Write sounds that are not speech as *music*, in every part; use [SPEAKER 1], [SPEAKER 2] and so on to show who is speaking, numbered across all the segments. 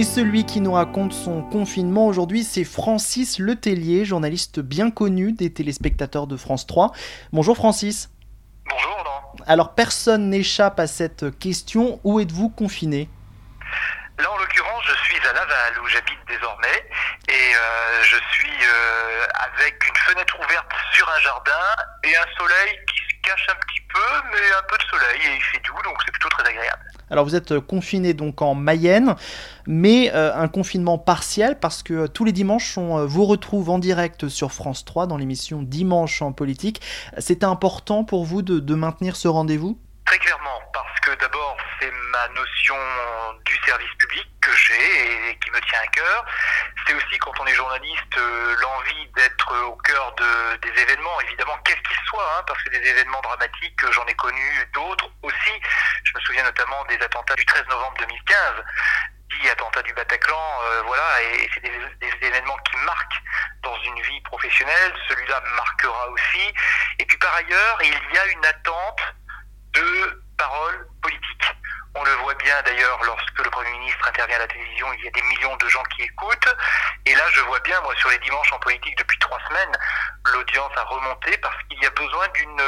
[SPEAKER 1] Et celui qui nous raconte son confinement aujourd'hui, c'est Francis Letellier, journaliste bien connu des téléspectateurs de France 3. Bonjour Francis.
[SPEAKER 2] Bonjour.
[SPEAKER 1] Alors personne n'échappe à cette question, où êtes-vous confiné?
[SPEAKER 2] Là en l'occurrence, je suis à Laval où j'habite désormais et euh, je suis euh, avec une fenêtre ouverte sur un jardin et un soleil qui se cache un petit peu, mais un peu de soleil et il fait doux donc c'est plutôt très agréable.
[SPEAKER 1] Alors vous êtes confiné donc en Mayenne, mais euh, un confinement partiel parce que tous les dimanches on vous retrouve en direct sur France 3 dans l'émission Dimanche en politique. C'était important pour vous de, maintenir ce rendez-vous?
[SPEAKER 2] Très clairement, parce que d'abord c'est ma notion du service public que j'ai et qui me tient à cœur. C'est aussi quand on est journaliste euh, l'envie d'être au cœur de, des événements, évidemment, quels qu'ils soient, hein, parce que des événements dramatiques, j'en ai connu d'autres aussi. Je me souviens notamment des attentats du 13 novembre 2015 attentat du Bataclan, euh, voilà, et c'est des, des, événements qui marquent dans une vie professionnelle. Celui-là marquera aussi. Et puis par ailleurs, il y a une attente de paroles politiques. On le voit bien d'ailleurs lorsque le Premier ministre intervient à la télévision, il y a des millions de gens qui écoutent. Et là, je vois bien, moi, sur les dimanches en politique depuis trois semaines, l'audience a remonté parce qu'il y a besoin d'une,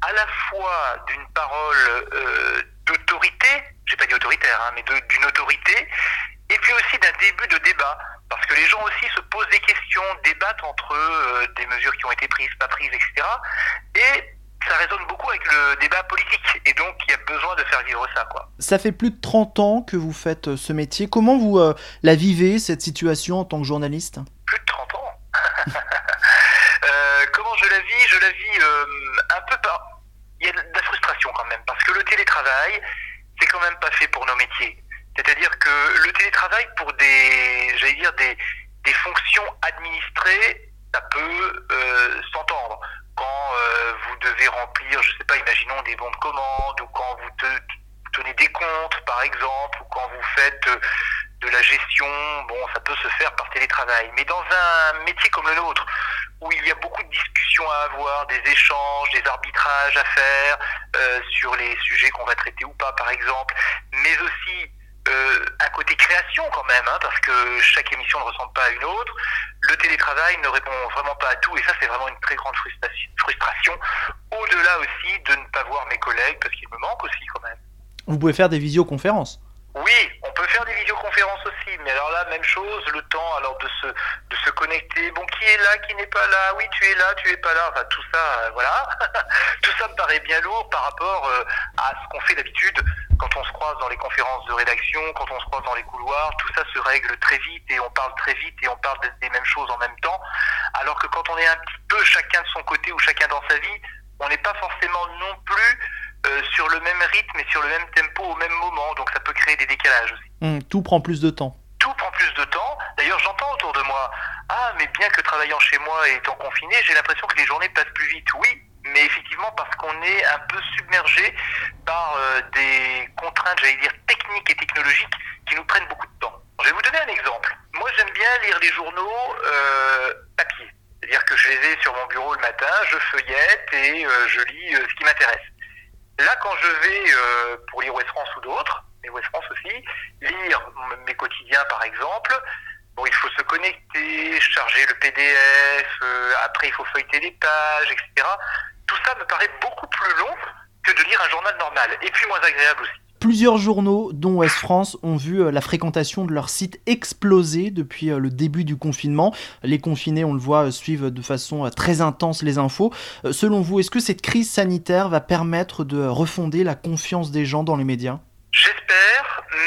[SPEAKER 2] à la fois d'une parole euh, d'autorité, j'ai pas dit autoritaire, hein, mais d'une autorité, et puis aussi d'un début de débat. Parce que les gens aussi se posent des questions, débattent entre eux euh, des mesures qui ont été prises, pas prises, etc. Et ça résonne beaucoup avec le débat politique. Et donc, il y a besoin de faire vivre ça. Quoi.
[SPEAKER 1] Ça fait plus de 30 ans que vous faites euh, ce métier. Comment vous euh, la vivez, cette situation, en tant que journaliste?
[SPEAKER 2] Plus de 30 ans *laughs* euh, Comment je la vis? Je la vis euh, un peu par... Il y a de la frustration quand même, parce que le télétravail, quand même pas fait pour nos métiers. C'est-à-dire que le télétravail, pour des, j'allais dire, des, des fonctions administrées, ça peut euh, s'entendre quand euh, vous devez remplir, je sais pas, imaginons des bons de commande, ou quand vous te, tenez des comptes, par exemple, ou quand vous faites euh, de la gestion, bon, ça peut se faire par télétravail. Mais dans un métier comme le nôtre, où il y a beaucoup de discussions à avoir, des échanges, des arbitrages à faire euh, sur les sujets qu'on va traiter ou pas, par exemple, mais aussi euh, un côté création quand même, hein, parce que chaque émission ne ressemble pas à une autre. Le télétravail ne répond vraiment pas à tout, et ça c'est vraiment une très grande frustration. Au-delà aussi de ne pas voir mes collègues, parce qu'ils me manquent aussi quand même.
[SPEAKER 1] Vous pouvez faire des visioconférences
[SPEAKER 2] oui, on peut faire des visioconférences même chose, le temps alors de se de se connecter. Bon, qui est là, qui n'est pas là? Oui, tu es là, tu es pas là. Enfin, tout ça, euh, voilà. *laughs* tout ça me paraît bien lourd par rapport euh, à ce qu'on fait d'habitude quand on se croise dans les conférences de rédaction, quand on se croise dans les couloirs. Tout ça se règle très vite et on parle très vite et on parle des mêmes choses en même temps. Alors que quand on est un petit peu chacun de son côté ou chacun dans sa vie, on n'est pas forcément non plus euh, sur le même rythme et sur le même tempo au même moment, donc ça peut créer des décalages aussi.
[SPEAKER 1] Mmh, tout prend plus de temps.
[SPEAKER 2] Moi, ah, mais bien que travaillant chez moi et étant confiné, j'ai l'impression que les journées passent plus vite. Oui, mais effectivement parce qu'on est un peu submergé par euh, des contraintes, j'allais dire, techniques et technologiques qui nous prennent beaucoup de temps. Je vais vous donner un exemple. Moi, j'aime bien lire les journaux euh, papier. C'est-à-dire que je les ai sur mon bureau le matin, je feuillette et euh, je lis euh, ce qui m'intéresse. Là, quand je vais, pour lire West France ou d'autres, mais West France aussi, lire mes quotidiens par exemple, bon, il faut se connecter, charger le PDF, euh, après il faut feuilleter les pages, etc. Tout ça me paraît beaucoup plus long que de lire un journal normal, et puis moins agréable aussi.
[SPEAKER 1] Plusieurs journaux, dont Ouest France, ont vu euh, la fréquentation de leur site exploser depuis euh, le début du confinement. Les confinés, on le voit, suivent de façon très intense les infos. Selon vous, est-ce que cette crise sanitaire va permettre de refonder la confiance des gens dans les médias?
[SPEAKER 2] J'espère,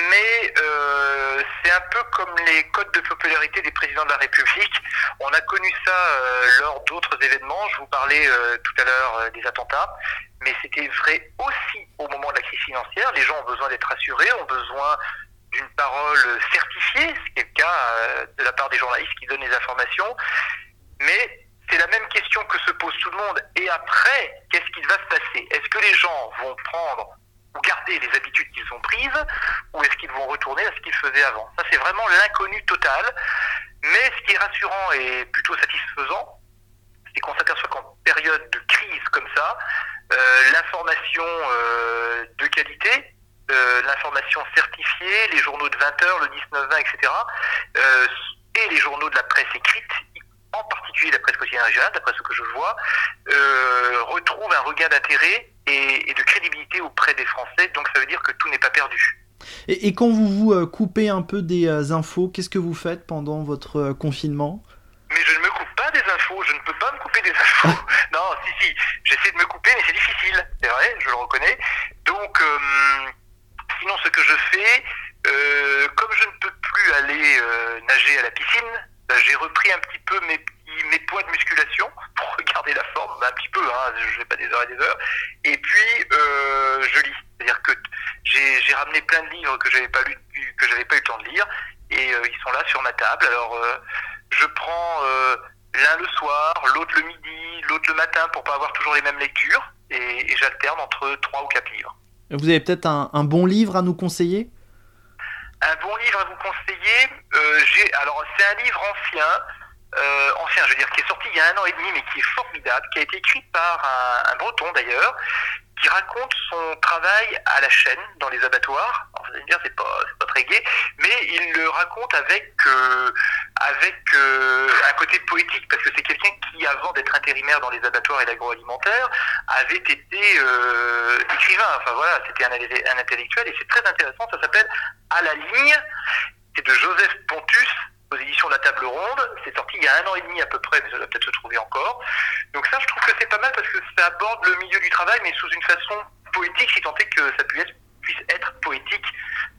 [SPEAKER 2] mais euh, c'est un peu comme les codes de popularité des présidents de la République. On a connu ça euh, lors d'autres événements. Je vous parlais euh, tout à l'heure des attentats, mais c'était vrai aussi au moment de la crise financière. Les gens ont besoin d'être rassurés, ont besoin d'une parole certifiée, ce qui est le cas de la part des journalistes qui donnent les informations. Mais c'est la même question que se pose tout le monde. Et après, qu'est-ce qui va se passer? Est-ce que les gens vont prendre garder les habitudes qu'ils ont prises, ou est-ce qu'ils vont retourner à ce qu'ils faisaient avant Ça, c'est vraiment l'inconnu total. Mais ce qui est rassurant et plutôt satisfaisant, c'est qu'on s'aperçoit qu'en période de crise comme ça, euh, l'information euh, de qualité, euh, l'information certifiée, les journaux de 20 heures, le 19-20, etc., et les journaux de la presse écrite, en particulier la presse quotidienne régionale, d'après ce que je vois, retrouvent un regain d'intérêt auprès des Français. Donc ça veut dire que tout n'est pas perdu.
[SPEAKER 1] Et, quand vous vous coupez un peu des infos, qu'est-ce que vous faites pendant votre confinement?
[SPEAKER 2] Mais je ne me coupe pas des infos, je ne peux pas me couper des infos. *laughs* non, si, si, j'essaie de me couper, mais c'est difficile, c'est vrai, je le reconnais. Donc, sinon, ce que je fais, euh, comme je ne peux plus aller euh, nager à la piscine, bah, j'ai repris un petit peu mes, mes poids de musculation pour *laughs* regarder la forme, un petit peu, hein, je vais pas des heures et des heures. Et puis, euh, je lis. C'est-à-dire que j'ai ramené plein de livres que j'avais pas lu, que j'avais pas eu le temps de lire, et ils sont là sur ma table. Alors, je prends l'un le soir, l'autre le midi, l'autre le matin pour pas avoir toujours les mêmes lectures, et, et j'alterne entre trois ou quatre livres.
[SPEAKER 1] Vous avez peut-être un, bon livre à nous conseiller?
[SPEAKER 2] Un bon livre à vous conseiller euh, Alors, c'est un livre ancien, euh, ancien, je veux dire, qui est sorti il y a un an et demi, mais qui est formidable, qui a été écrit par un breton d'ailleurs, qui raconte son travail à la chaîne dans les abattoirs. Alors, vous allez me dire, c'est pas, pas très gai, mais il le raconte avec, euh, avec euh, un côté poétique, parce que c'est quelqu'un qui, avant d'être intérimaire dans les abattoirs et l'agroalimentaire, avait été euh, écrivain. Enfin voilà, c'était un, un intellectuel, et c'est très intéressant. Ça s'appelle À la ligne. C'est de Joseph Pontus aux éditions de la Table Ronde. C'est sorti il y a un an et demi à peu près, mais ça doit peut-être se trouver encore. Donc ça, je trouve que c'est pas mal parce que ça aborde le milieu du travail, mais sous une façon poétique, si tant est que ça puisse être, puisse être poétique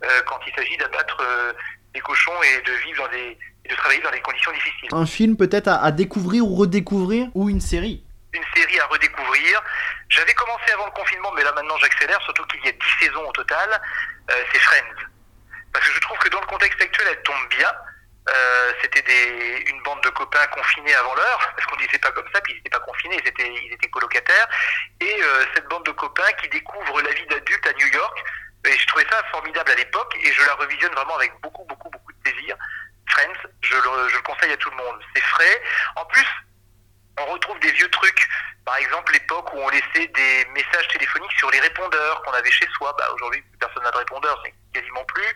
[SPEAKER 2] euh, quand il s'agit d'abattre euh, des cochons et de vivre dans des, de travailler dans des conditions difficiles.
[SPEAKER 1] Un film peut-être à, découvrir ou redécouvrir, ou une série
[SPEAKER 2] une série à redécouvrir. J'avais commencé avant le confinement, mais là maintenant j'accélère, surtout qu'il y a 10 saisons au total. Euh, c'est Friends. Parce que je trouve que dans le contexte actuel, elle tombe bien. Euh, c'était une bande de copains confinés avant l'heure, parce qu'on disait pas comme ça, puis ils n'étaient pas confinés, ils étaient, ils étaient colocataires. Et euh, cette bande de copains qui découvrent la vie d'adulte à New York, et je trouvais ça formidable à l'époque, et je la revisionne vraiment avec beaucoup, beaucoup, beaucoup de plaisir. Friends, je le, je le conseille à tout le monde. C'est frais. En plus, on retrouve des vieux trucs. Par exemple, l'époque où on laissait des messages téléphoniques sur les répondeurs qu'on avait chez soi. Bah, Aujourd'hui, personne n'a de répondeur, c'est quasiment plus.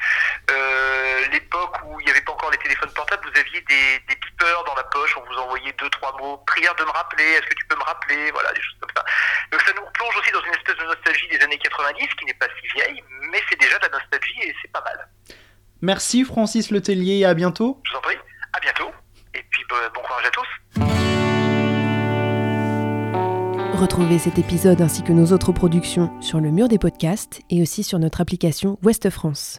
[SPEAKER 2] Euh, l'époque où il n'y avait pas encore les téléphones portables, vous aviez des, des beepers dans la poche, on vous envoyait deux, trois mots. Prière de me rappeler, est-ce que tu peux me rappeler Voilà, des choses comme ça. Donc ça nous plonge aussi dans une espèce de nostalgie des années 90, qui n'est pas si vieille, mais c'est déjà de la nostalgie et c'est pas mal.
[SPEAKER 1] Merci Francis Letellier et à bientôt.
[SPEAKER 2] Je vous en prie, à bientôt. Et puis bah, bon courage à tous.
[SPEAKER 3] Retrouvez cet épisode ainsi que nos autres productions sur le mur des podcasts et aussi sur notre application Ouest France.